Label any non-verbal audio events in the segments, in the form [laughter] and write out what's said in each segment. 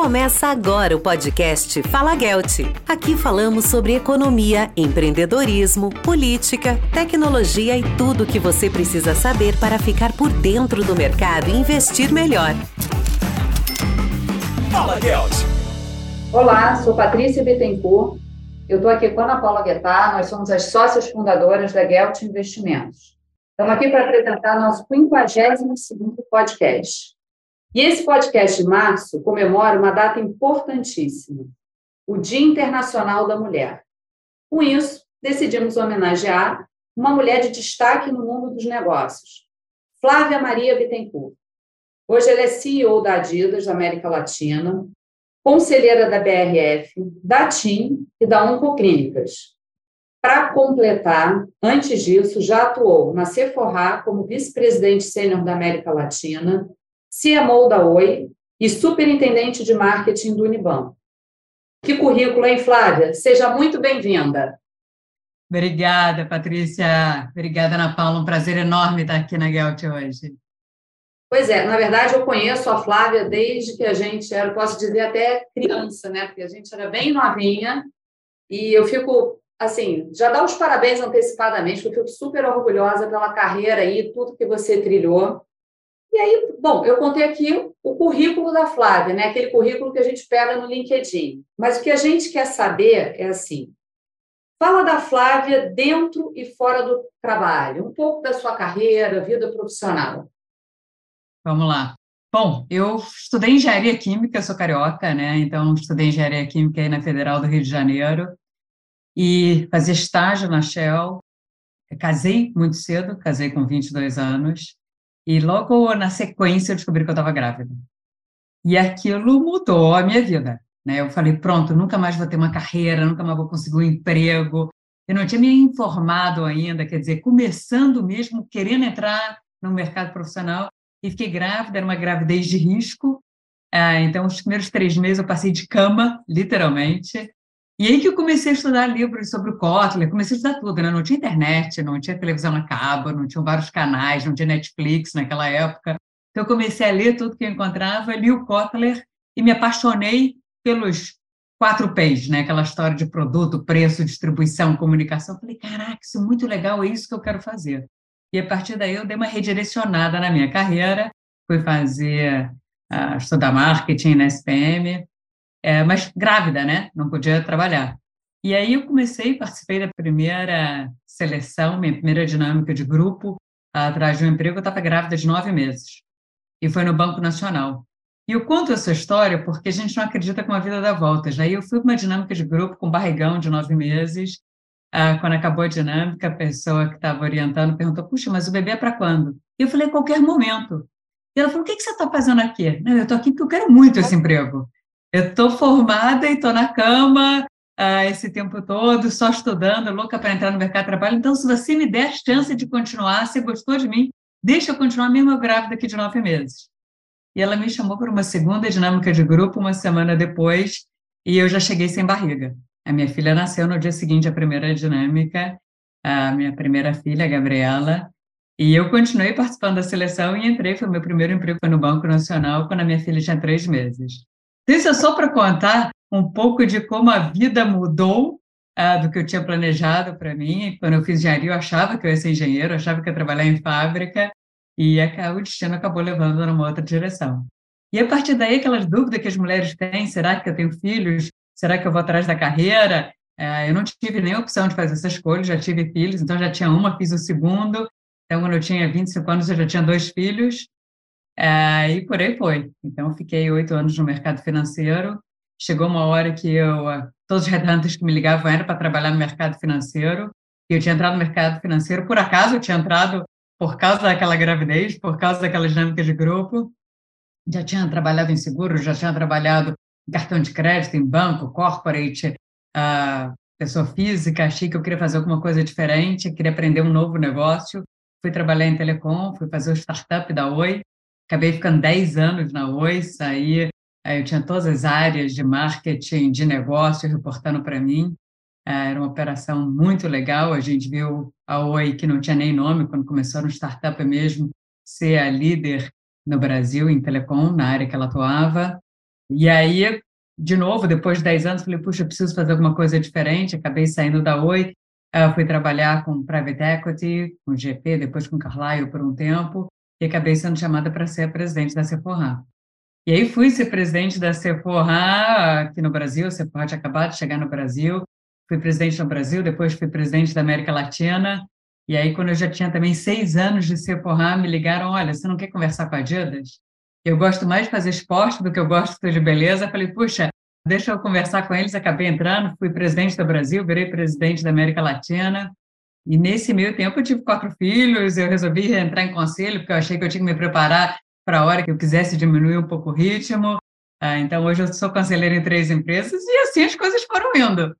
Começa agora o podcast Fala Gelt. Aqui falamos sobre economia, empreendedorismo, política, tecnologia e tudo o que você precisa saber para ficar por dentro do mercado e investir melhor. Fala Gelt. Olá, sou Patrícia Bittencourt. Eu estou aqui com a Ana Paula Guettar, nós somos as sócias fundadoras da Gelt Investimentos. Estamos aqui para apresentar nosso 52º podcast. E esse podcast de março comemora uma data importantíssima, o Dia Internacional da Mulher. Com isso, decidimos homenagear uma mulher de destaque no mundo dos negócios, Flávia Maria Bittencourt. Hoje ela é CEO da Adidas da América Latina, conselheira da BRF, da TIM e da Oncoclínicas. Para completar, antes disso, já atuou na Sephora como vice-presidente sênior da América Latina CMO da Oi e superintendente de marketing do Unibanco. Que currículo, hein, Flávia? Seja muito bem-vinda. Obrigada, Patrícia. Obrigada, Ana Paula. Um prazer enorme estar aqui na Gelt hoje. Pois é, na verdade, eu conheço a Flávia desde que a gente era, posso dizer, até criança, né? Porque a gente era bem novinha. E eu fico, assim, já dá os parabéns antecipadamente, porque eu fico super orgulhosa pela carreira e tudo que você trilhou. E aí, bom, eu contei aqui o currículo da Flávia, né? Aquele currículo que a gente pega no LinkedIn. Mas o que a gente quer saber é assim: fala da Flávia dentro e fora do trabalho, um pouco da sua carreira, vida profissional. Vamos lá. Bom, eu estudei engenharia química, sou carioca, né? Então, estudei engenharia química aí na Federal do Rio de Janeiro e fazia estágio na Shell. Casei muito cedo, casei com 22 anos e logo na sequência eu descobri que eu estava grávida. E aquilo mudou a minha vida. Né? Eu falei, pronto, nunca mais vou ter uma carreira, nunca mais vou conseguir um emprego. Eu não tinha me informado ainda, quer dizer, começando mesmo, querendo entrar no mercado profissional, e fiquei grávida, era uma gravidez de risco. Ah, então, os primeiros três meses eu passei de cama, literalmente. E aí que eu comecei a estudar livros sobre o Kotler, comecei a estudar tudo, né? Não tinha internet, não tinha televisão na cabo, não tinha vários canais, não tinha Netflix naquela época. Então eu comecei a ler tudo que eu encontrava, li o Kotler e me apaixonei pelos quatro P's, né? Aquela história de produto, preço, distribuição, comunicação. falei, caraca, isso é muito legal, é isso que eu quero fazer. E a partir daí eu dei uma redirecionada na minha carreira, fui fazer, uh, estudar marketing na SPM, é, mas grávida, né? Não podia trabalhar. E aí eu comecei, participei da primeira seleção, minha primeira dinâmica de grupo, atrás de um emprego, eu estava grávida de nove meses. E foi no Banco Nacional. E eu conto essa história porque a gente não acredita com a vida dá voltas. Aí eu fui para uma dinâmica de grupo com barrigão de nove meses. Ah, quando acabou a dinâmica, a pessoa que estava orientando perguntou: Puxa, mas o bebê é para quando? E eu falei: qualquer momento. E ela falou: O que, que você está fazendo aqui? eu estou aqui porque eu quero muito esse emprego. Eu estou formada e estou na cama uh, esse tempo todo, só estudando, louca para entrar no mercado de trabalho. Então, se você me der chance de continuar, se gostou de mim, deixa eu continuar mesmo grávida aqui de nove meses. E ela me chamou para uma segunda dinâmica de grupo uma semana depois e eu já cheguei sem barriga. A minha filha nasceu no dia seguinte à primeira dinâmica, a minha primeira filha, a Gabriela, e eu continuei participando da seleção e entrei, foi meu primeiro emprego no Banco Nacional, quando a minha filha tinha três meses. É só para contar um pouco de como a vida mudou uh, do que eu tinha planejado para mim. Quando eu fiz engenharia, eu achava que eu ia ser engenheiro, achava que ia trabalhar em fábrica, e o destino acabou levando numa outra direção. E a partir daí, aquelas dúvidas que as mulheres têm: será que eu tenho filhos? Será que eu vou atrás da carreira? Uh, eu não tive nem opção de fazer essa escolha, já tive filhos, então já tinha uma, fiz o segundo. Então, quando eu tinha 25 anos, eu já tinha dois filhos. É, e por aí foi. Então, fiquei oito anos no mercado financeiro. Chegou uma hora que eu, todos os redantes que me ligavam eram para trabalhar no mercado financeiro. E eu tinha entrado no mercado financeiro, por acaso, eu tinha entrado por causa daquela gravidez, por causa daquela dinâmica de grupo. Já tinha trabalhado em seguro, já tinha trabalhado em cartão de crédito, em banco, corporate, uh, pessoa física. Achei que eu queria fazer alguma coisa diferente, queria aprender um novo negócio. Fui trabalhar em telecom, fui fazer o startup da Oi Acabei ficando 10 anos na Oi, saí, eu tinha todas as áreas de marketing, de negócio reportando para mim. É, era uma operação muito legal. A gente viu a Oi, que não tinha nem nome quando começou no startup mesmo, ser a líder no Brasil em telecom, na área que ela atuava. E aí, de novo, depois de 10 anos, falei, puxa, preciso fazer alguma coisa diferente. Acabei saindo da Oi, uh, fui trabalhar com Private Equity, com GP, depois com Carlyle por um tempo, e acabei sendo chamada para ser a presidente da Sephora. E aí fui ser presidente da Sephora aqui no Brasil, a Sephora tinha acabado de chegar no Brasil, fui presidente no Brasil, depois fui presidente da América Latina, e aí quando eu já tinha também seis anos de Sephora, me ligaram, olha, você não quer conversar com a Adidas? Eu gosto mais de fazer esporte do que eu gosto de beleza. Falei, puxa, deixa eu conversar com eles. Acabei entrando, fui presidente do Brasil, virei presidente da América Latina. E nesse meio tempo eu tive quatro filhos, eu resolvi entrar em conselho, porque eu achei que eu tinha que me preparar para a hora que eu quisesse diminuir um pouco o ritmo. Ah, então, hoje eu sou conselheira em três empresas e assim as coisas foram indo.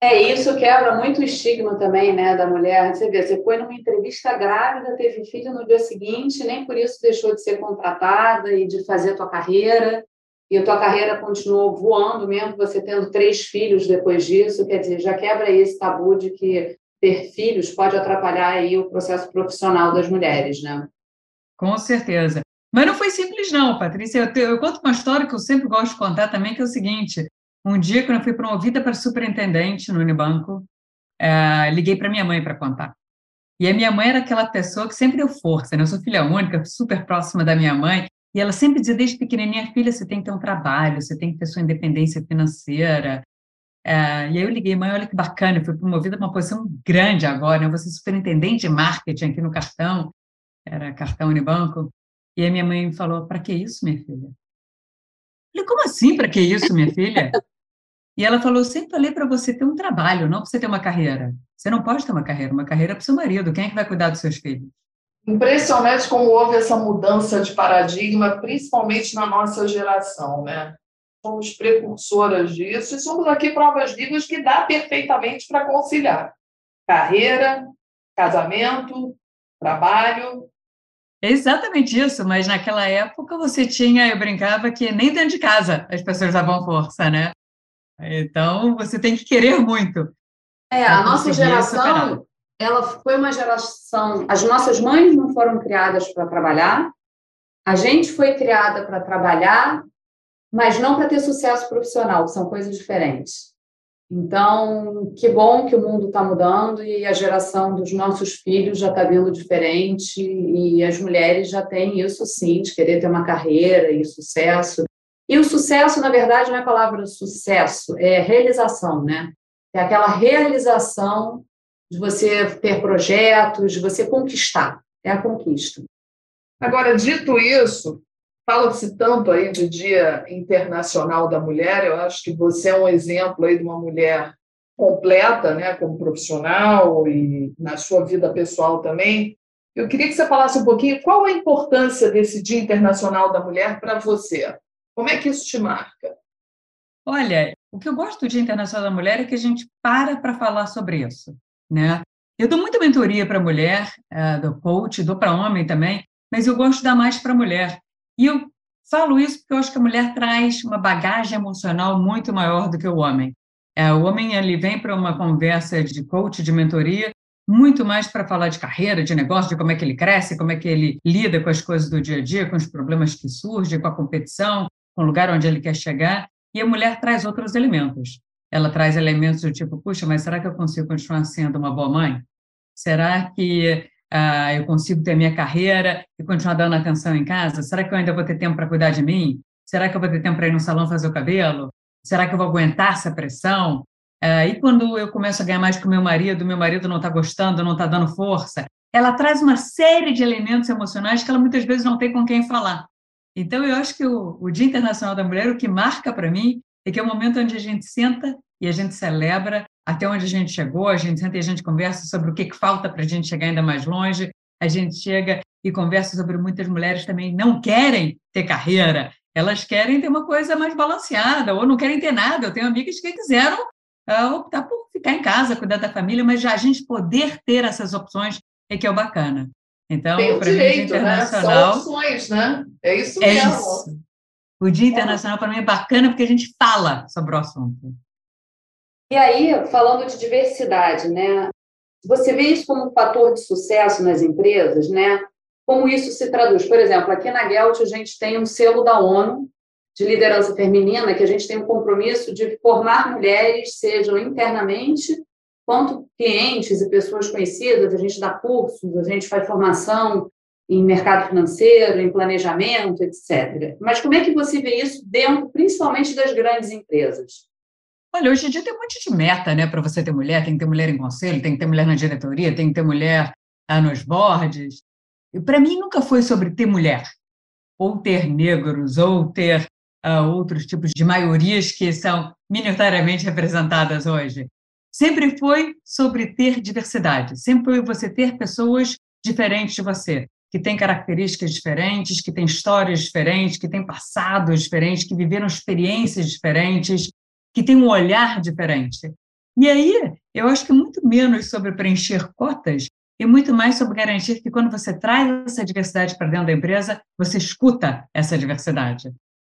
É, isso quebra muito o estigma também, né, da mulher. Você vê, você foi numa entrevista grávida, teve filho no dia seguinte, nem por isso deixou de ser contratada e de fazer a tua carreira, e a tua carreira continuou voando mesmo, você tendo três filhos depois disso, quer dizer, já quebra esse tabu de que ter filhos pode atrapalhar aí o processo profissional das mulheres, né? Com certeza. Mas não foi simples não, Patrícia. Eu, te, eu conto uma história que eu sempre gosto de contar também, que é o seguinte, um dia, quando eu fui promovida para superintendente no Unibanco, é, liguei para minha mãe para contar. E a minha mãe era aquela pessoa que sempre deu força, né? Eu sou filha única, super próxima da minha mãe, e ela sempre dizia desde pequenininha, filha, você tem que ter um trabalho, você tem que ter sua independência financeira. É, e aí eu liguei, mãe, olha que bacana, eu fui promovida para uma posição grande agora, né? eu vou ser superintendente de marketing aqui no cartão, era cartão Unibanco. E aí minha mãe falou, para que isso, minha filha? Eu falei, como assim, para que isso, minha filha? E ela falou: sempre falei para você ter um trabalho, não para você ter uma carreira. Você não pode ter uma carreira, uma carreira é para o seu marido. Quem é que vai cuidar dos seus filhos? Impressionante como houve essa mudança de paradigma, principalmente na nossa geração, né? Somos precursoras disso e somos aqui provas vivas que dá perfeitamente para conciliar carreira, casamento, trabalho. É exatamente isso, mas naquela época você tinha, eu brincava que nem dentro de casa as pessoas davam força, né? Então, você tem que querer muito. É, a nossa geração, superar. ela foi uma geração. As nossas mães não foram criadas para trabalhar, a gente foi criada para trabalhar, mas não para ter sucesso profissional, são coisas diferentes. Então, que bom que o mundo está mudando e a geração dos nossos filhos já está vindo diferente e as mulheres já têm isso sim, de querer ter uma carreira e sucesso. E o sucesso, na verdade, não é a palavra sucesso, é realização, né? É aquela realização de você ter projetos, de você conquistar. É a conquista. Agora, dito isso, fala-se tanto aí de Dia Internacional da Mulher, eu acho que você é um exemplo aí de uma mulher completa, né, como profissional e na sua vida pessoal também. Eu queria que você falasse um pouquinho qual a importância desse Dia Internacional da Mulher para você. Como é que isso te marca? Olha, o que eu gosto do Dia Internacional da Mulher é que a gente para para falar sobre isso, né? Eu dou muita mentoria para mulher, uh, do coach, dou para homem também, mas eu gosto de dar mais para mulher. E eu falo isso porque eu acho que a mulher traz uma bagagem emocional muito maior do que o homem. É, o homem ele vem para uma conversa de coach, de mentoria, muito mais para falar de carreira, de negócio, de como é que ele cresce, como é que ele lida com as coisas do dia a dia, com os problemas que surgem, com a competição, com o lugar onde ele quer chegar, e a mulher traz outros elementos. Ela traz elementos do tipo, puxa, mas será que eu consigo continuar sendo uma boa mãe? Será que ah, eu consigo ter minha carreira e continuar dando atenção em casa? Será que eu ainda vou ter tempo para cuidar de mim? Será que eu vou ter tempo para ir no salão fazer o cabelo? Será que eu vou aguentar essa pressão? Ah, e quando eu começo a ganhar mais com meu marido, meu marido não está gostando, não está dando força, ela traz uma série de elementos emocionais que ela muitas vezes não tem com quem falar. Então, eu acho que o, o Dia Internacional da Mulher, o que marca para mim, é que é o momento onde a gente senta e a gente celebra até onde a gente chegou, a gente senta e a gente conversa sobre o que, que falta para a gente chegar ainda mais longe, a gente chega e conversa sobre muitas mulheres também não querem ter carreira, elas querem ter uma coisa mais balanceada, ou não querem ter nada. Eu tenho amigas que quiseram uh, optar por ficar em casa, cuidar da família, mas já a gente poder ter essas opções é que é o bacana. Então, Tem o direito, Dia Internacional. Né? São opções, né? É isso é mesmo. Isso. O Dia Internacional, para mim, é bacana porque a gente fala sobre o assunto. E aí, falando de diversidade, né? Você vê isso como um fator de sucesso nas empresas, né? Como isso se traduz? Por exemplo, aqui na Gelt a gente tem um selo da ONU de liderança feminina, que a gente tem um compromisso de formar mulheres, sejam internamente, quanto clientes e pessoas conhecidas, a gente dá cursos, a gente faz formação em mercado financeiro, em planejamento, etc. Mas como é que você vê isso dentro, principalmente das grandes empresas? Olha, hoje em dia tem um monte de meta, né, para você ter mulher. Tem que ter mulher em conselho, tem que ter mulher na diretoria, tem que ter mulher ah, nos boards. E para mim nunca foi sobre ter mulher, ou ter negros, ou ter ah, outros tipos de maiorias que são minoritariamente representadas hoje. Sempre foi sobre ter diversidade, sempre foi você ter pessoas diferentes de você, que têm características diferentes, que têm histórias diferentes, que têm passados diferentes, que viveram experiências diferentes, que têm um olhar diferente. E aí, eu acho que muito menos sobre preencher cotas e muito mais sobre garantir que quando você traz essa diversidade para dentro da empresa, você escuta essa diversidade.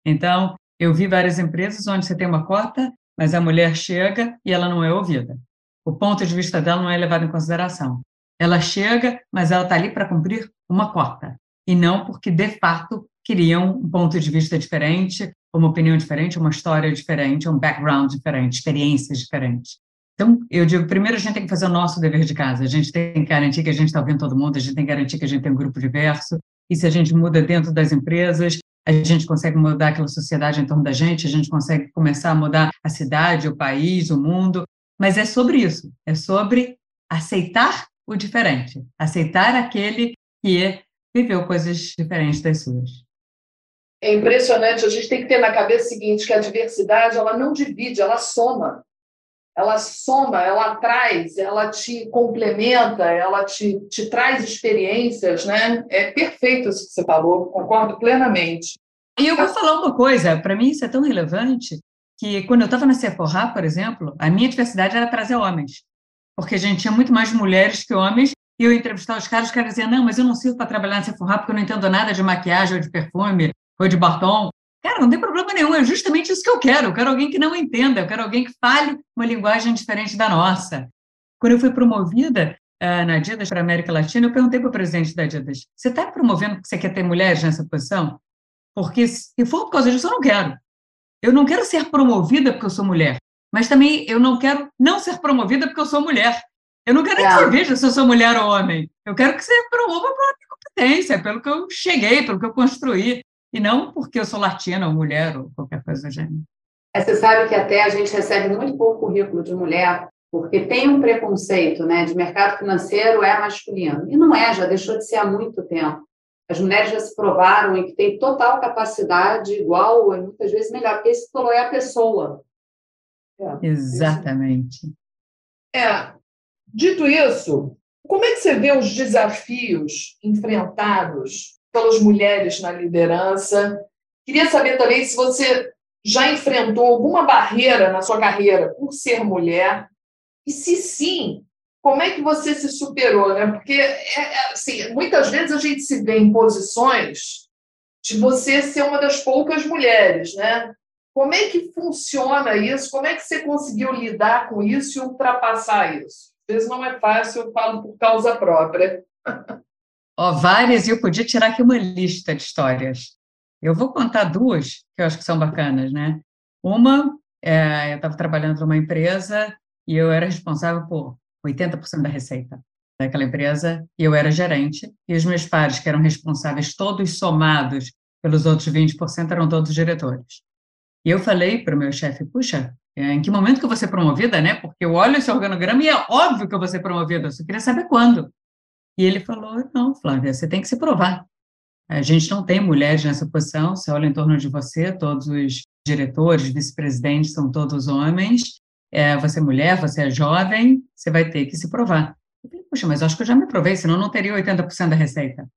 Então, eu vi várias empresas onde você tem uma cota, mas a mulher chega e ela não é ouvida. O ponto de vista dela não é levado em consideração. Ela chega, mas ela está ali para cumprir uma cota, e não porque, de fato, queriam um ponto de vista diferente, uma opinião diferente, uma história diferente, um background diferente, experiências diferentes. Então, eu digo, primeiro a gente tem que fazer o nosso dever de casa, a gente tem que garantir que a gente está ouvindo todo mundo, a gente tem que garantir que a gente tem um grupo diverso, e se a gente muda dentro das empresas, a gente consegue mudar aquela sociedade em torno da gente, a gente consegue começar a mudar a cidade, o país, o mundo, mas é sobre isso, é sobre aceitar o diferente, aceitar aquele que viveu coisas diferentes das suas. É impressionante, a gente tem que ter na cabeça o seguinte, que a diversidade, ela não divide, ela soma. Ela soma, ela traz, ela te complementa, ela te, te traz experiências, né? É perfeito isso que você falou, concordo plenamente. E eu vou falar uma coisa, para mim isso é tão relevante, que quando eu estava na Sephora, por exemplo, a minha diversidade era trazer homens porque a gente tinha muito mais mulheres que homens, e eu entrevistava os caras, os caras diziam, não, mas eu não sirvo para trabalhar na Sephora porque eu não entendo nada de maquiagem, ou de perfume, ou de batom. Cara, não tem problema nenhum, é justamente isso que eu quero. Eu quero alguém que não entenda, eu quero alguém que fale uma linguagem diferente da nossa. Quando eu fui promovida uh, na Adidas para a América Latina, eu perguntei para o presidente da Adidas, você está promovendo porque você quer ter mulheres nessa posição? Porque se for por causa disso, eu não quero. Eu não quero ser promovida porque eu sou mulher. Mas também eu não quero não ser promovida porque eu sou mulher. Eu não quero é. que você veja se eu sou mulher ou homem. Eu quero que você promova pela minha competência, pelo que eu cheguei, pelo que eu construí. E não porque eu sou latina ou mulher ou qualquer coisa do gênero. É, você sabe que até a gente recebe muito pouco currículo de mulher, porque tem um preconceito né, de mercado financeiro é masculino. E não é, já deixou de ser há muito tempo. As mulheres já se provaram e que têm total capacidade, igual, e muitas vezes melhor, porque esse falou é a pessoa. É, Exatamente. É. Dito isso, como é que você vê os desafios enfrentados pelas mulheres na liderança? Queria saber também se você já enfrentou alguma barreira na sua carreira por ser mulher e se sim, como é que você se superou, né? Porque é, é, assim, muitas vezes a gente se vê em posições de você ser uma das poucas mulheres, né? Como é que funciona isso? Como é que você conseguiu lidar com isso e ultrapassar isso? Às vezes não é fácil, eu falo por causa própria. [laughs] Ó, várias, e eu podia tirar aqui uma lista de histórias. Eu vou contar duas que eu acho que são bacanas, né? Uma, é, eu estava trabalhando numa empresa e eu era responsável por 80% da receita daquela empresa, e eu era gerente, e os meus pares, que eram responsáveis, todos somados pelos outros 20%, eram todos diretores. E eu falei para o meu chefe, puxa, é, em que momento que eu vou ser promovida, né? Porque eu olho esse organograma e é óbvio que eu vou ser promovida, eu só queria saber quando. E ele falou, não, Flávia, você tem que se provar. A gente não tem mulheres nessa posição, você olha em torno de você, todos os diretores, vice-presidentes são todos homens, é, você é mulher, você é jovem, você vai ter que se provar. Eu falei, puxa, mas acho que eu já me provei, senão não teria 80% da receita.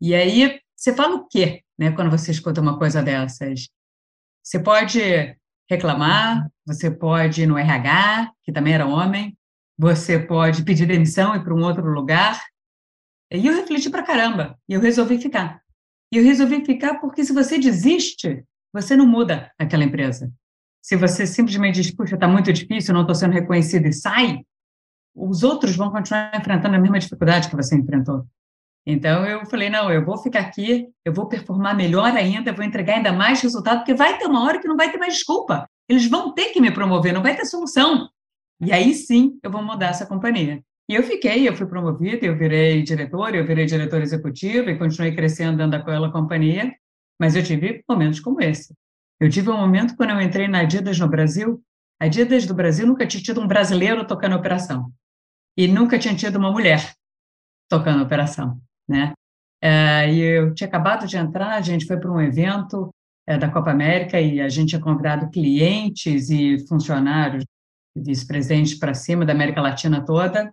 E aí, você fala o quê, né, quando você escuta uma coisa dessas? Você pode reclamar, você pode ir no RH, que também era homem, você pode pedir demissão e ir para um outro lugar. E eu refleti para caramba, e eu resolvi ficar. E eu resolvi ficar porque se você desiste, você não muda aquela empresa. Se você simplesmente diz, puxa, está muito difícil, não estou sendo reconhecido e sai, os outros vão continuar enfrentando a mesma dificuldade que você enfrentou. Então eu falei, não, eu vou ficar aqui, eu vou performar melhor ainda, vou entregar ainda mais resultado, porque vai ter uma hora que não vai ter mais desculpa. Eles vão ter que me promover, não vai ter solução. E aí sim eu vou mudar essa companhia. E eu fiquei, eu fui promovida, eu virei diretor, eu virei diretor executivo e continuei crescendo dentro daquela companhia, mas eu tive momentos como esse. Eu tive um momento quando eu entrei na Adidas no Brasil, a Adidas do Brasil nunca tinha tido um brasileiro tocando operação e nunca tinha tido uma mulher tocando operação né? É, e eu tinha acabado de entrar, a gente foi para um evento é, da Copa América e a gente tinha convidado clientes e funcionários, vice-presidentes para cima da América Latina toda,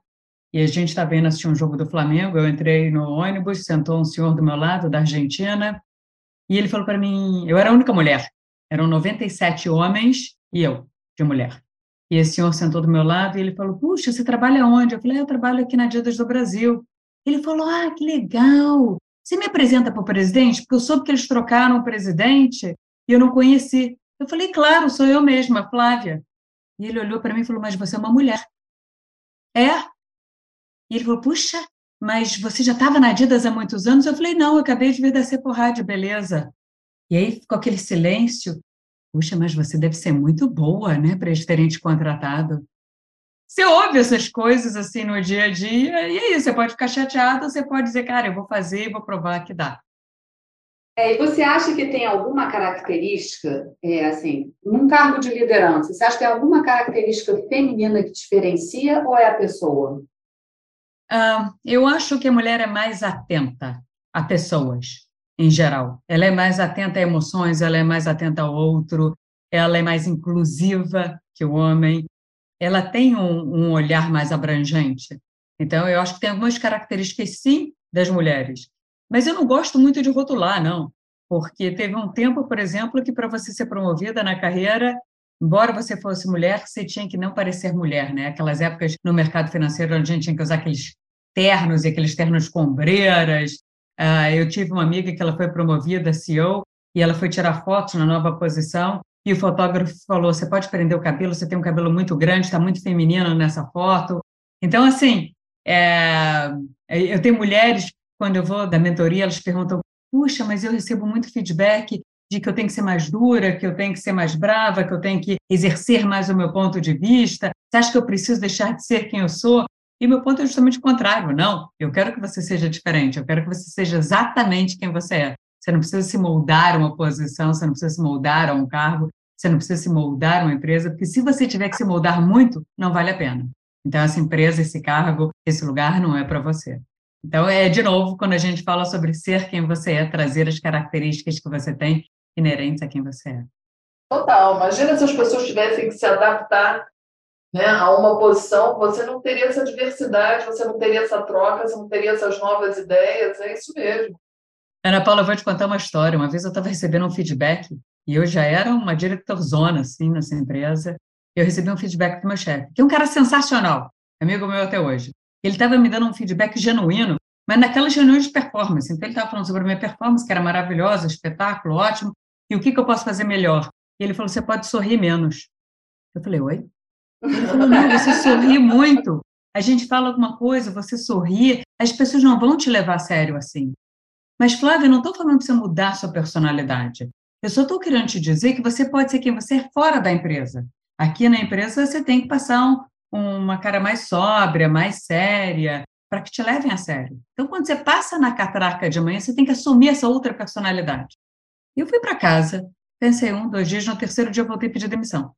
e a gente estava indo assistir um jogo do Flamengo, eu entrei no ônibus, sentou um senhor do meu lado, da Argentina, e ele falou para mim, eu era a única mulher, eram 97 homens e eu, de mulher. E esse senhor sentou do meu lado e ele falou, puxa, você trabalha onde? Eu falei, ah, eu trabalho aqui na Adidas do Brasil. Ele falou: Ah, que legal! Você me apresenta para o presidente? Porque eu soube que eles trocaram o presidente e eu não conheci. Eu falei: Claro, sou eu mesma, Flávia. E ele olhou para mim e falou: Mas você é uma mulher. É? E ele falou: Puxa, mas você já estava na Adidas há muitos anos? Eu falei: Não, eu acabei de vir da Cepo Rádio, beleza. E aí ficou aquele silêncio. Puxa, mas você deve ser muito boa, né, para eles terem te contratado. Você ouve essas coisas assim no dia a dia, e é isso, você pode ficar chateado, você pode dizer, cara, eu vou fazer e vou provar que dá. É, e você acha que tem alguma característica, é, assim, num cargo de liderança, você acha que tem alguma característica feminina que diferencia ou é a pessoa? Ah, eu acho que a mulher é mais atenta a pessoas, em geral. Ela é mais atenta a emoções, ela é mais atenta ao outro, ela é mais inclusiva que o homem ela tem um, um olhar mais abrangente. Então, eu acho que tem algumas características, sim, das mulheres. Mas eu não gosto muito de rotular, não. Porque teve um tempo, por exemplo, que para você ser promovida na carreira, embora você fosse mulher, você tinha que não parecer mulher, né? Aquelas épocas no mercado financeiro onde a gente tinha que usar aqueles ternos e aqueles ternos com ombreiras. Uh, eu tive uma amiga que ela foi promovida CEO e ela foi tirar fotos na nova posição e o fotógrafo falou: você pode prender o cabelo, você tem um cabelo muito grande, está muito feminino nessa foto. Então, assim, é, eu tenho mulheres, quando eu vou da mentoria, elas perguntam: puxa, mas eu recebo muito feedback de que eu tenho que ser mais dura, que eu tenho que ser mais brava, que eu tenho que exercer mais o meu ponto de vista. Você acha que eu preciso deixar de ser quem eu sou? E meu ponto é justamente o contrário. Não, eu quero que você seja diferente, eu quero que você seja exatamente quem você é. Você não precisa se moldar a uma posição, você não precisa se moldar a um cargo, você não precisa se moldar a uma empresa, porque se você tiver que se moldar muito, não vale a pena. Então, essa empresa, esse cargo, esse lugar não é para você. Então, é de novo, quando a gente fala sobre ser quem você é, trazer as características que você tem inerentes a quem você é. Total. Imagina se as pessoas tivessem que se adaptar né, a uma posição, você não teria essa diversidade, você não teria essa troca, você não teria essas novas ideias. É isso mesmo. Ana Paula, eu vou te contar uma história. Uma vez eu estava recebendo um feedback e eu já era uma diretorzona, assim, nessa empresa. Eu recebi um feedback do meu chefe, que é um cara sensacional, amigo meu até hoje. Ele estava me dando um feedback genuíno, mas naquela genuína de performance. Então, ele estava falando sobre a minha performance, que era maravilhosa, espetáculo, ótimo, e o que, que eu posso fazer melhor. E ele falou: você pode sorrir menos. Eu falei: oi? Ele falou: não, você sorri muito. A gente fala alguma coisa, você sorri, as pessoas não vão te levar a sério assim. Mas, Flávia, eu não estou falando para você mudar sua personalidade. Eu só estou querendo te dizer que você pode ser quem você é fora da empresa. Aqui na empresa você tem que passar um, uma cara mais sóbria, mais séria, para que te levem a sério. Então, quando você passa na catraca de manhã, você tem que assumir essa outra personalidade. Eu fui para casa, pensei um, dois dias, no terceiro dia eu voltei pedir demissão.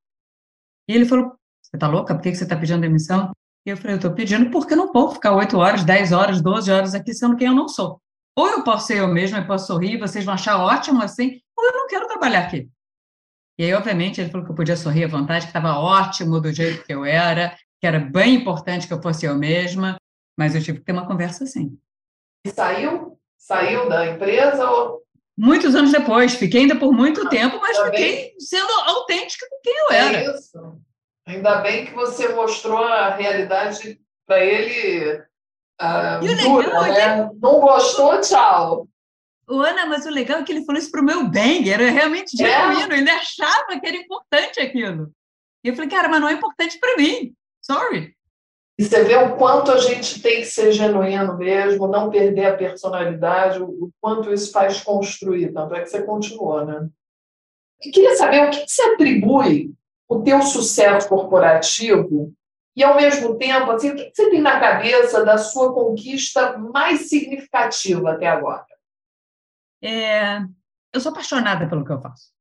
E ele falou: Você está louca? Por que você está pedindo demissão? E eu falei: Eu estou pedindo porque não posso ficar oito horas, dez horas, doze horas aqui sendo quem eu não sou. Ou eu posso ser eu mesma, eu posso sorrir, vocês vão achar ótimo assim, ou eu não quero trabalhar aqui. E aí, obviamente, ele falou que eu podia sorrir à vontade, que estava ótimo do jeito que eu era, que era bem importante que eu fosse eu mesma, mas eu tive que ter uma conversa assim. E saiu? Saiu da empresa ou... Muitos anos depois, fiquei ainda por muito ah, tempo, mas fiquei bem. sendo autêntica com quem eu é era. É isso. Ainda bem que você mostrou a realidade para ele ah, e o legal é né? que... Não gostou, tchau. O Ana, mas o legal é que ele falou isso para o meu bem, era realmente é. genuíno, é. ele achava que era importante aquilo. E eu falei, cara, mas não é importante para mim, sorry. E você vê o quanto a gente tem que ser genuíno mesmo, não perder a personalidade, o quanto isso faz construir. Tanto é que você continuou, né? Eu queria saber o que você atribui o teu sucesso corporativo e, ao mesmo tempo, assim, o que você tem na cabeça da sua conquista mais significativa até agora? É, eu sou apaixonada pelo que eu faço.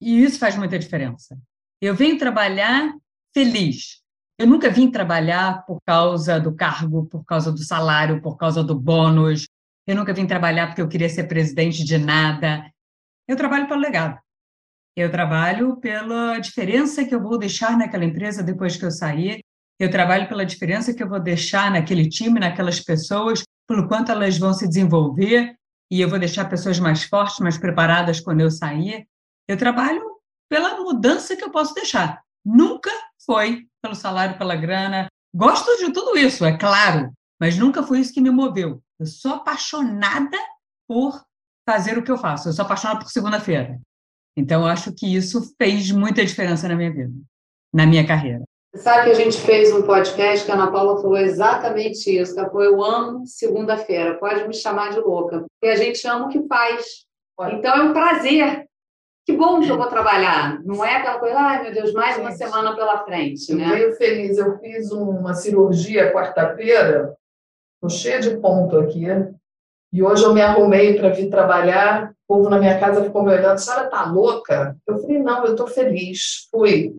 E isso faz muita diferença. Eu venho trabalhar feliz, eu nunca vim trabalhar por causa do cargo, por causa do salário, por causa do bônus. Eu nunca vim trabalhar porque eu queria ser presidente de nada. Eu trabalho pelo legado. Eu trabalho pela diferença que eu vou deixar naquela empresa depois que eu sair. Eu trabalho pela diferença que eu vou deixar naquele time, naquelas pessoas, pelo quanto elas vão se desenvolver e eu vou deixar pessoas mais fortes, mais preparadas quando eu sair. Eu trabalho pela mudança que eu posso deixar. Nunca foi pelo salário, pela grana. Gosto de tudo isso, é claro, mas nunca foi isso que me moveu. Eu sou apaixonada por fazer o que eu faço. Eu sou apaixonada por segunda-feira. Então, eu acho que isso fez muita diferença na minha vida, na minha carreira. Sabe que a gente fez um podcast que a Ana Paula falou exatamente isso, que foi eu amo segunda-feira, pode me chamar de louca, porque a gente ama o que faz. Então é um prazer que bom que eu vou trabalhar. Não é aquela coisa, ai meu Deus, mais uma semana pela frente. Né? Eu meio feliz. Eu fiz uma cirurgia quarta-feira, estou cheia de ponto aqui. E hoje eu me arrumei para vir trabalhar. O povo na minha casa ficou me olhando, a senhora está louca? Eu falei, não, eu estou feliz. Fui.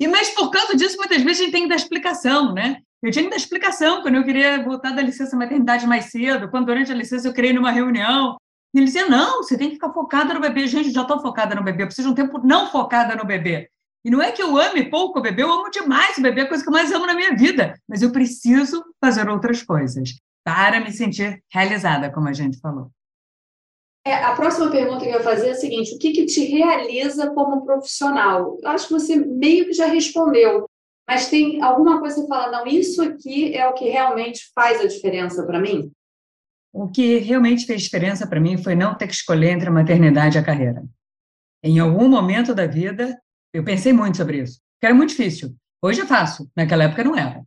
E mas por causa disso, muitas vezes a gente tem que dar explicação, né? Eu tinha que dar explicação quando eu queria voltar da licença maternidade mais cedo, quando durante a licença eu queria ir numa reunião, e ele dizia: não, você tem que ficar focada no bebê. Gente, já estou focada no bebê, eu preciso de um tempo não focada no bebê. E não é que eu ame pouco o bebê, eu amo demais o bebê, é a coisa que eu mais amo na minha vida. Mas eu preciso fazer outras coisas para me sentir realizada, como a gente falou. É, a próxima pergunta que eu ia fazer é a seguinte: o que, que te realiza como profissional? Eu acho que você meio que já respondeu, mas tem alguma coisa que você fala, não, isso aqui é o que realmente faz a diferença para mim? O que realmente fez diferença para mim foi não ter que escolher entre a maternidade e a carreira. Em algum momento da vida, eu pensei muito sobre isso, que era muito difícil. Hoje é fácil, naquela época não era.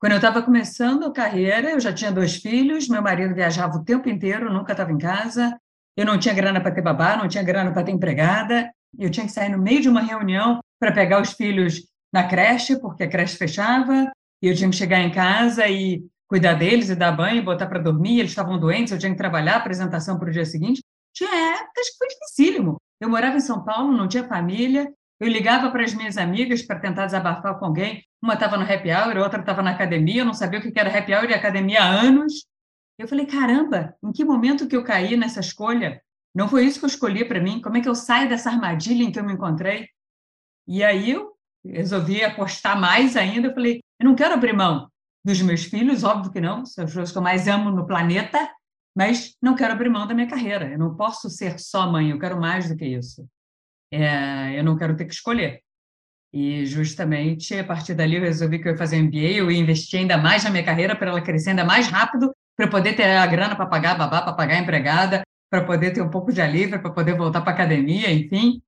Quando eu estava começando a carreira, eu já tinha dois filhos, meu marido viajava o tempo inteiro, nunca estava em casa, eu não tinha grana para ter babá, não tinha grana para ter empregada, eu tinha que sair no meio de uma reunião para pegar os filhos na creche, porque a creche fechava, e eu tinha que chegar em casa e cuidar deles e dar banho, botar para dormir, eles estavam doentes, eu tinha que trabalhar, apresentação para o dia seguinte. Tinha épocas que foi dificílimo. Eu morava em São Paulo, não tinha família, eu ligava para as minhas amigas para tentar desabafar com alguém. Uma estava no happy hour, outra estava na academia, eu não sabia o que era happy hour e academia há anos. Eu falei, caramba, em que momento que eu caí nessa escolha? Não foi isso que eu escolhi para mim? Como é que eu saio dessa armadilha em que eu me encontrei? E aí eu resolvi apostar mais ainda. Eu falei, eu não quero abrir mão dos meus filhos, óbvio que não, são pessoas que eu mais amo no planeta, mas não quero abrir mão da minha carreira. Eu não posso ser só mãe, eu quero mais do que isso. É, eu não quero ter que escolher. E justamente a partir dali eu resolvi que eu ia fazer um MBA, eu ia investir ainda mais na minha carreira para ela crescer ainda mais rápido, para poder ter a grana para pagar a babá, para pagar a empregada, para poder ter um pouco de alívio, para poder voltar para a academia, enfim.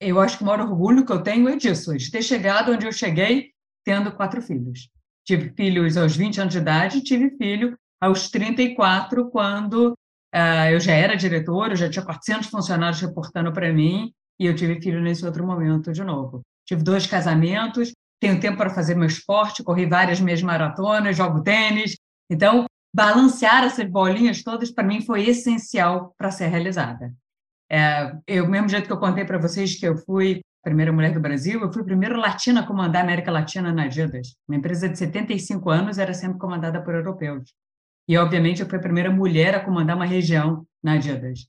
Eu acho que o maior orgulho que eu tenho é disso, de ter chegado onde eu cheguei tendo quatro filhos. Tive filhos aos 20 anos de idade, tive filho aos 34, quando uh, eu já era diretor, eu já tinha 400 funcionários reportando para mim, e eu tive filho nesse outro momento de novo. Tive dois casamentos, tenho tempo para fazer meu esporte, corri várias meias maratonas, jogo tênis. Então, balancear essas bolinhas todas, para mim, foi essencial para ser realizada. É, eu, mesmo jeito que eu contei para vocês que eu fui primeira mulher do Brasil, eu fui a primeira latina a comandar a América Latina na Adidas. Uma empresa de 75 anos era sempre comandada por europeus. E, obviamente, eu fui a primeira mulher a comandar uma região na Adidas.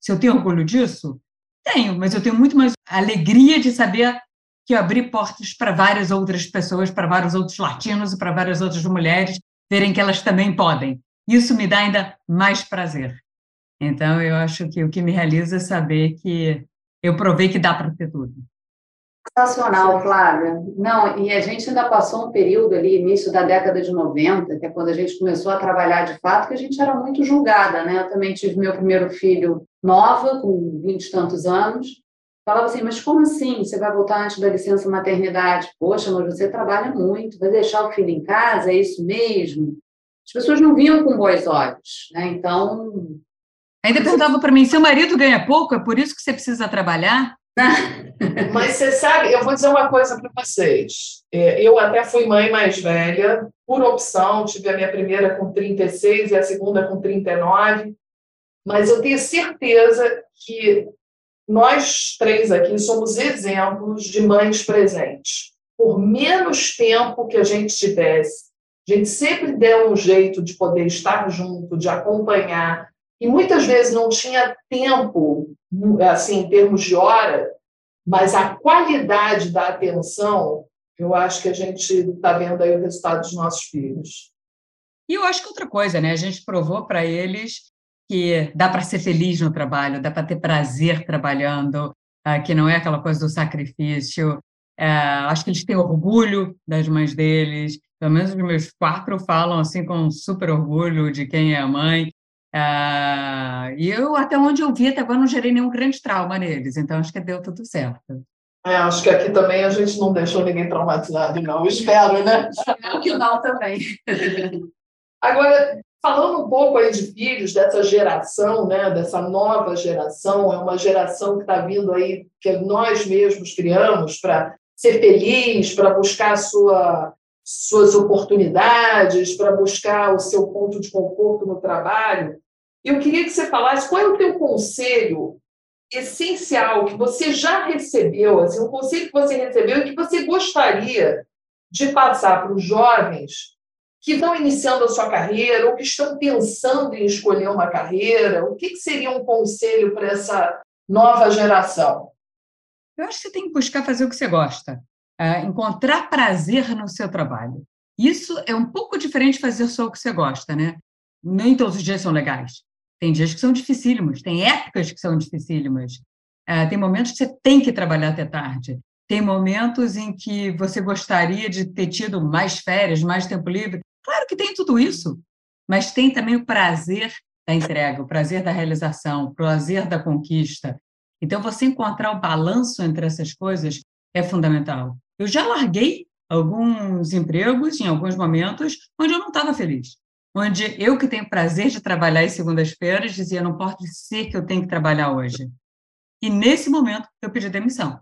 Se eu tenho orgulho disso? Tenho, mas eu tenho muito mais alegria de saber que eu abri portas para várias outras pessoas, para vários outros latinos e para várias outras mulheres verem que elas também podem. Isso me dá ainda mais prazer. Então, eu acho que o que me realiza é saber que eu provei que dá para ter tudo. Sensacional, Flávia. Não, e a gente ainda passou um período ali, início da década de 90, que é quando a gente começou a trabalhar de fato, que a gente era muito julgada, né? Eu também tive meu primeiro filho nova, com vinte e tantos anos, falava assim, mas como assim? Você vai voltar antes da licença maternidade? Poxa, mas você trabalha muito, vai deixar o filho em casa, é isso mesmo? As pessoas não viam com bons olhos, né? Então... Ainda perguntava para mim, seu marido ganha pouco, é por isso que você precisa trabalhar? [laughs] Mas você sabe, eu vou dizer uma coisa para vocês. É, eu até fui mãe mais velha, por opção, tive a minha primeira com 36 e a segunda com 39, mas eu tenho certeza que nós três aqui somos exemplos de mães presentes. Por menos tempo que a gente tivesse, a gente sempre deu um jeito de poder estar junto, de acompanhar, e muitas vezes não tinha tempo, assim, em termos de hora, mas a qualidade da atenção, eu acho que a gente está vendo aí o resultado dos nossos filhos. E eu acho que outra coisa, né? A gente provou para eles que dá para ser feliz no trabalho, dá para ter prazer trabalhando, ah, que não é aquela coisa do sacrifício. É, acho que eles têm orgulho das mães deles. Pelo menos os meus quatro falam assim com super orgulho de quem é a mãe. Ah, e eu, até onde eu vi, até agora não gerei nenhum grande trauma neles, então acho que deu tudo certo. É, acho que aqui também a gente não deixou ninguém traumatizado, não. espero, né? Espero que não também. Agora, falando um pouco aí de filhos, dessa geração, né, dessa nova geração, é uma geração que está vindo aí, que nós mesmos criamos para ser feliz, para buscar sua, suas oportunidades, para buscar o seu ponto de conforto no trabalho. Eu queria que você falasse qual é o teu conselho essencial que você já recebeu, assim, um conselho que você recebeu e que você gostaria de passar para os jovens que estão iniciando a sua carreira ou que estão pensando em escolher uma carreira. O que, seria um conselho para essa nova geração? Eu acho que você tem que buscar fazer o que você gosta, é, encontrar prazer no seu trabalho. Isso é um pouco diferente de fazer só o que você gosta, né? Nem todos os dias são legais. Tem dias que são dificílimos, tem épocas que são dificílimas. É, tem momentos que você tem que trabalhar até tarde. Tem momentos em que você gostaria de ter tido mais férias, mais tempo livre. Claro que tem tudo isso, mas tem também o prazer da entrega, o prazer da realização, o prazer da conquista. Então, você encontrar o balanço entre essas coisas é fundamental. Eu já larguei alguns empregos em alguns momentos onde eu não estava feliz onde eu que tenho prazer de trabalhar em segundas-feiras dizia não pode ser que eu tenho que trabalhar hoje. E nesse momento eu pedi demissão.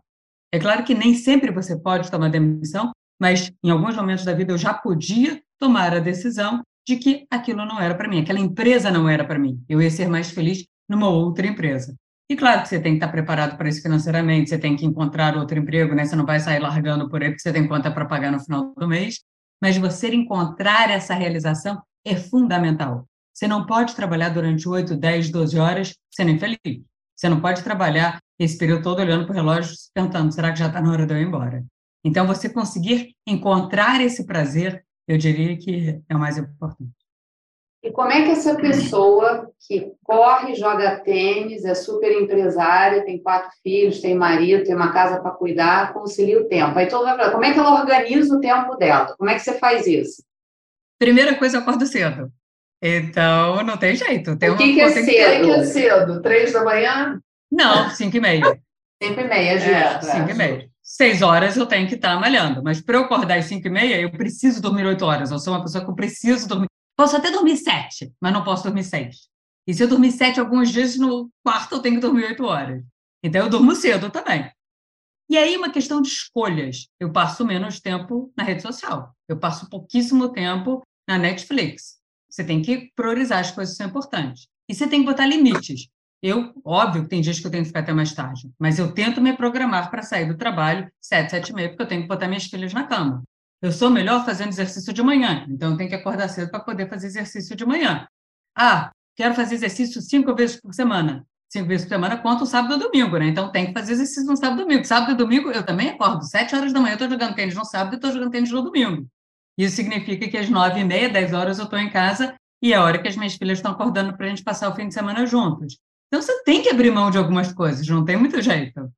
É claro que nem sempre você pode tomar demissão, mas em alguns momentos da vida eu já podia tomar a decisão de que aquilo não era para mim, aquela empresa não era para mim. Eu ia ser mais feliz numa outra empresa. E claro que você tem que estar preparado para isso financeiramente, você tem que encontrar outro emprego, né? Você não vai sair largando por aí porque você tem conta para pagar no final do mês, mas você encontrar essa realização é fundamental. Você não pode trabalhar durante 8, 10, 12 horas sendo infeliz. Você não pode trabalhar esse período todo olhando para o relógio, tentando, será que já está na hora de eu ir embora? Então, você conseguir encontrar esse prazer, eu diria que é o mais importante. E como é que essa pessoa que corre, joga tênis, é super empresária, tem quatro filhos, tem marido, tem uma casa para cuidar, concilia o tempo? Aí todo mundo vai falar, como é que ela organiza o tempo dela? Como é que você faz isso? Primeira coisa, eu acordo cedo. Então, não tem jeito. Tem o que, que é cedo? que é cedo? Três da manhã? Não, cinco e meia. cinco e meia, justo. É, cinco e meia. Seis horas eu tenho que estar malhando, mas para eu acordar às cinco e meia, eu preciso dormir oito horas. Eu sou uma pessoa que eu preciso dormir. Posso até dormir sete, mas não posso dormir seis. E se eu dormir sete alguns dias, no quarto eu tenho que dormir oito horas. Então eu durmo cedo também. E aí, uma questão de escolhas. Eu passo menos tempo na rede social. Eu passo pouquíssimo tempo na Netflix. Você tem que priorizar as coisas que são importantes. E você tem que botar limites. Eu, óbvio que tem dias que eu tenho que ficar até mais tarde, mas eu tento me programar para sair do trabalho sete, sete e meia, porque eu tenho que botar minhas filhas na cama. Eu sou melhor fazendo exercício de manhã, então eu tenho que acordar cedo para poder fazer exercício de manhã. Ah, quero fazer exercício cinco vezes por semana cinco vezes por semana, conta o sábado e domingo, né? Então tem que fazer exercício no sábado e domingo. Sábado e domingo eu também acordo. Sete horas da manhã eu estou jogando tênis no sábado e estou jogando tênis no domingo. Isso significa que às nove e meia, dez horas eu estou em casa e é a hora que as minhas filhas estão acordando para a gente passar o fim de semana juntos. Então você tem que abrir mão de algumas coisas, não tem muito jeito.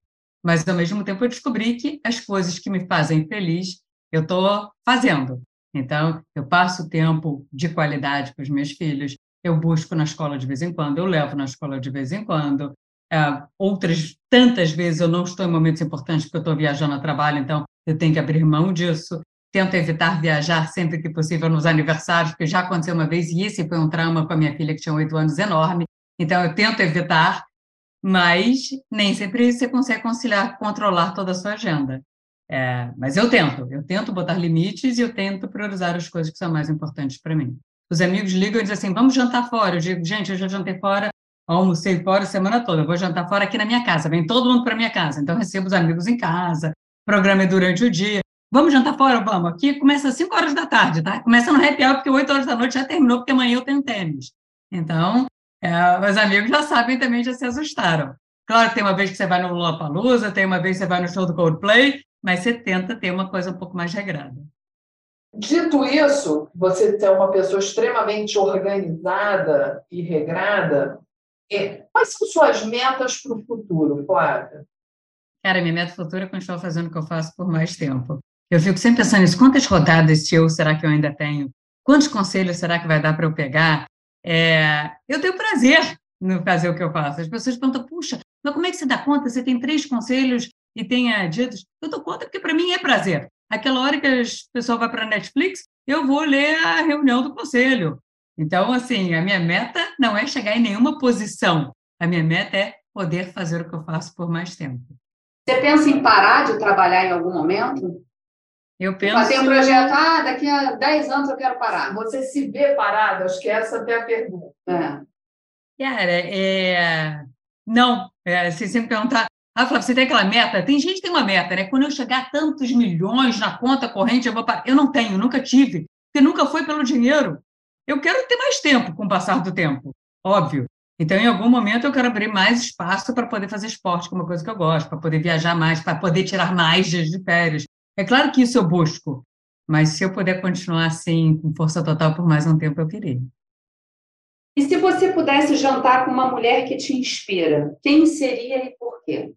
Mas ao mesmo tempo eu descobri que as coisas que me fazem feliz eu estou fazendo. Então eu passo tempo de qualidade com os meus filhos, eu busco na escola de vez em quando, eu levo na escola de vez em quando, É, outras tantas vezes eu não estou em momentos importantes porque eu estou viajando a trabalho, então eu tenho que abrir mão disso. Tento evitar viajar sempre que possível nos aniversários, porque já aconteceu uma vez e esse foi um trauma com a minha filha que tinha oito anos enorme. Então eu tento evitar, mas nem sempre você consegue conciliar, controlar toda a sua agenda. É, mas eu tento, eu tento botar limites e eu tento priorizar as coisas que são mais importantes para mim. Os amigos ligam e dizem assim: vamos jantar fora. Eu digo, gente, eu já jantei fora, almocei fora a semana toda, eu vou jantar fora aqui na minha casa, vem todo mundo para minha casa. Então, recebo os amigos em casa, programa é durante o dia. Vamos jantar fora, vamos. Aqui começa às 5 horas da tarde, tá? Começa no happy hour, porque 8 horas da noite já terminou, porque amanhã eu tenho tênis. Então, é, meus amigos já sabem também, já se assustaram. Claro que tem uma vez que você vai no Lollapalooza, tem uma vez que você vai no show do Coldplay, mas você tenta ter uma coisa um pouco mais regrada. Dito isso, você é uma pessoa extremamente organizada e regrada, é, quais são suas metas para o futuro, Flávia? Cara, minha meta futura é continuar fazendo o que eu faço por mais tempo. Eu fico sempre pensando nisso, quantas rodadas eu será que eu ainda tenho? Quantos conselhos será que vai dar para eu pegar? É, eu tenho prazer no fazer o que eu faço. As pessoas perguntam, puxa, mas como é que você dá conta? Você tem três conselhos e tenha ditos, eu dou conta porque para mim é prazer. Aquela hora que o pessoal vai para a Netflix, eu vou ler a reunião do conselho. Então, assim, a minha meta não é chegar em nenhuma posição. A minha meta é poder fazer o que eu faço por mais tempo. Você pensa em parar de trabalhar em algum momento? Eu penso. Tem um projeto, ah, daqui a 10 anos eu quero parar. Você se vê parada? Acho que essa é a pergunta. É. Cara, é... não. É, se você me perguntar, ah, Flávia, você tem aquela meta? Tem gente que tem uma meta, né? Quando eu chegar a tantos milhões na conta corrente, eu vou parar. Eu não tenho, nunca tive, porque nunca foi pelo dinheiro. Eu quero ter mais tempo com o passar do tempo, óbvio. Então, em algum momento, eu quero abrir mais espaço para poder fazer esporte, que é uma coisa que eu gosto, para poder viajar mais, para poder tirar mais dias de férias. É claro que isso eu busco, mas se eu puder continuar assim, com força total por mais um tempo, eu queria. E se você pudesse jantar com uma mulher que te inspira, quem seria e por quê?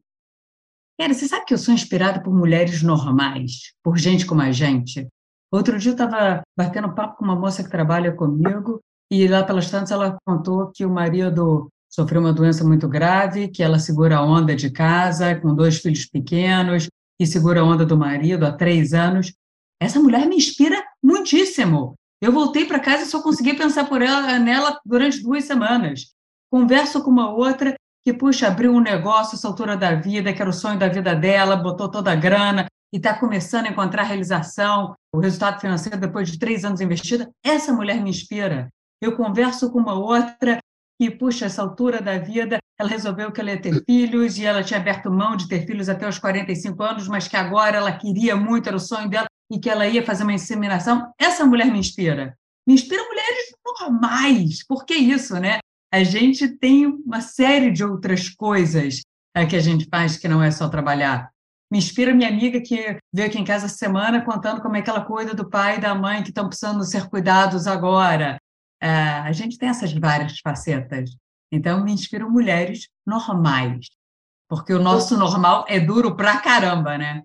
Cara, você sabe que eu sou inspirada por mulheres normais, por gente como a gente? Outro dia eu estava batendo papo com uma moça que trabalha comigo e lá pelas tantas ela contou que o marido sofreu uma doença muito grave, que ela segura a onda de casa com dois filhos pequenos e segura a onda do marido há três anos. Essa mulher me inspira muitíssimo. Eu voltei para casa e só consegui pensar por ela nela durante duas semanas. Converso com uma outra que, puxa, abriu um negócio essa altura da vida, que era o sonho da vida dela, botou toda a grana e está começando a encontrar realização, o resultado financeiro depois de três anos investida. Essa mulher me inspira. Eu converso com uma outra que, puxa, essa altura da vida, ela resolveu que ela ia ter [coughs] filhos e ela tinha aberto mão de ter filhos até os 45 anos, mas que agora ela queria muito, era o sonho dela, e que ela ia fazer uma inseminação. Essa mulher me inspira. Me inspira mulheres normais. Por que isso, né? A gente tem uma série de outras coisas é, que a gente faz que não é só trabalhar. Me inspira minha amiga que veio aqui em casa semana contando como é que ela cuida do pai e da mãe que estão precisando ser cuidados agora. É, a gente tem essas várias facetas. Então, me inspiram mulheres normais, porque o nosso normal é duro pra caramba, né?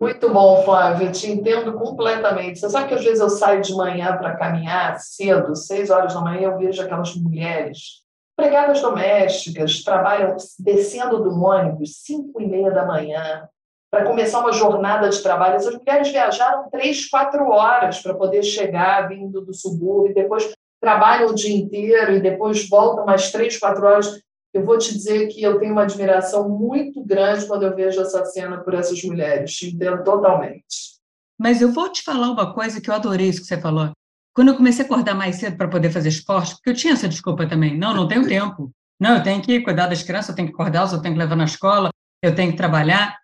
Muito bom, Flávia, te entendo completamente. Você sabe que às vezes eu saio de manhã para caminhar cedo, seis horas da manhã, eu vejo aquelas mulheres, empregadas domésticas, trabalham descendo do ônibus cinco e meia da manhã para começar uma jornada de trabalho. Essas mulheres viajaram três, quatro horas para poder chegar vindo do subúrbio, depois trabalham o dia inteiro e depois voltam mais três, quatro horas eu vou te dizer que eu tenho uma admiração muito grande quando eu vejo essa cena por essas mulheres, te entendo totalmente. Mas eu vou te falar uma coisa que eu adorei isso que você falou. Quando eu comecei a acordar mais cedo para poder fazer esporte, porque eu tinha essa desculpa também, não, não tenho tempo. Não, eu tenho que cuidar das crianças, eu tenho que acordá-las, eu tenho que levar na escola, eu tenho que trabalhar.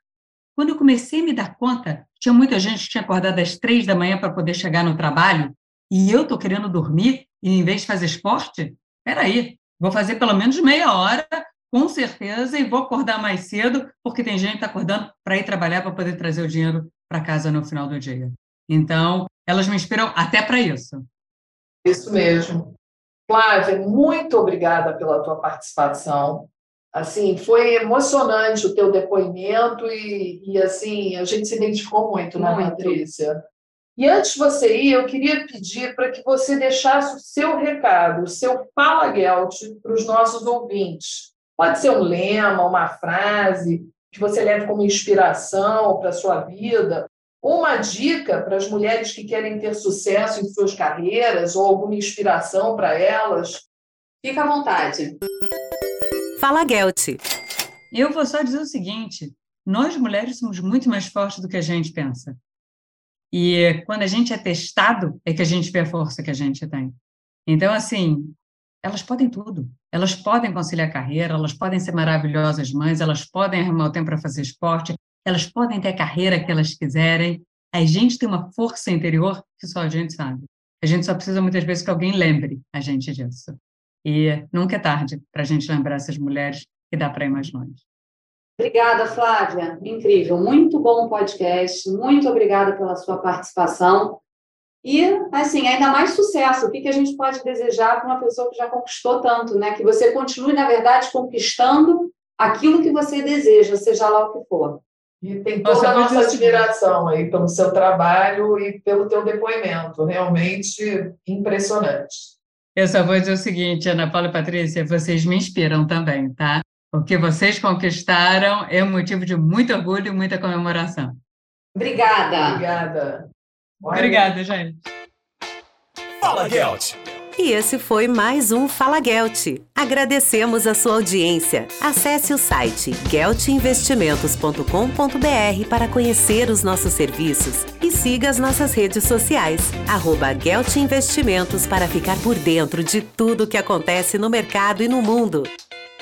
Quando eu comecei a me dar conta, tinha muita gente que tinha acordado às três da manhã para poder chegar no trabalho, e eu estou querendo dormir, e em vez de fazer esporte, peraí, Vou fazer pelo menos meia hora, com certeza, e vou acordar mais cedo, porque tem gente que está acordando para ir trabalhar para poder trazer o dinheiro para casa no final do dia. Então, elas me inspiram até para isso. Isso mesmo. Flávia, muito obrigada pela tua participação. Assim, foi emocionante o teu depoimento e, e assim, a gente se identificou muito, né, muito. Patrícia? E antes de você ir, eu queria pedir para que você deixasse o seu recado, o seu fala Gelt para os nossos ouvintes. Pode ser um lema, uma frase que você leve como inspiração para a sua vida, ou uma dica para as mulheres que querem ter sucesso em suas carreiras, ou alguma inspiração para elas. Fica à vontade. Fala, Gelt. Eu vou só dizer o seguinte: nós mulheres somos muito mais fortes do que a gente pensa. E quando a gente é testado, é que a gente vê a força que a gente tem. Então, assim, elas podem tudo. Elas podem conciliar carreira, elas podem ser maravilhosas mães, elas podem arrumar o tempo para fazer esporte, elas podem ter a carreira que elas quiserem. A gente tem uma força interior que só a gente sabe. A gente só precisa muitas vezes que alguém lembre a gente disso. E nunca é tarde para a gente lembrar essas mulheres que dá para ir mais longe. Obrigada, Flávia. Incrível. Muito bom podcast. Muito obrigada pela sua participação. E, assim, ainda mais sucesso. O que, que a gente pode desejar para uma pessoa que já conquistou tanto, né? Que você continue, na verdade, conquistando aquilo que você deseja, seja lá o que for. E tem toda nossa, a nossa admiração aí pelo seu trabalho e pelo teu depoimento. Realmente impressionante. Eu só vou dizer o seguinte, Ana Paula e Patrícia, vocês me inspiram também, tá? O que vocês conquistaram é um motivo de muito orgulho e muita comemoração. Obrigada. Obrigada. Obrigada, gente. Fala, Gelt. E esse foi mais um Fala Gelt. Agradecemos a sua audiência. Acesse o site geltinvestimentos.com.br para conhecer os nossos serviços e siga as nossas redes sociais, arroba Gelt Investimentos para ficar por dentro de tudo o que acontece no mercado e no mundo.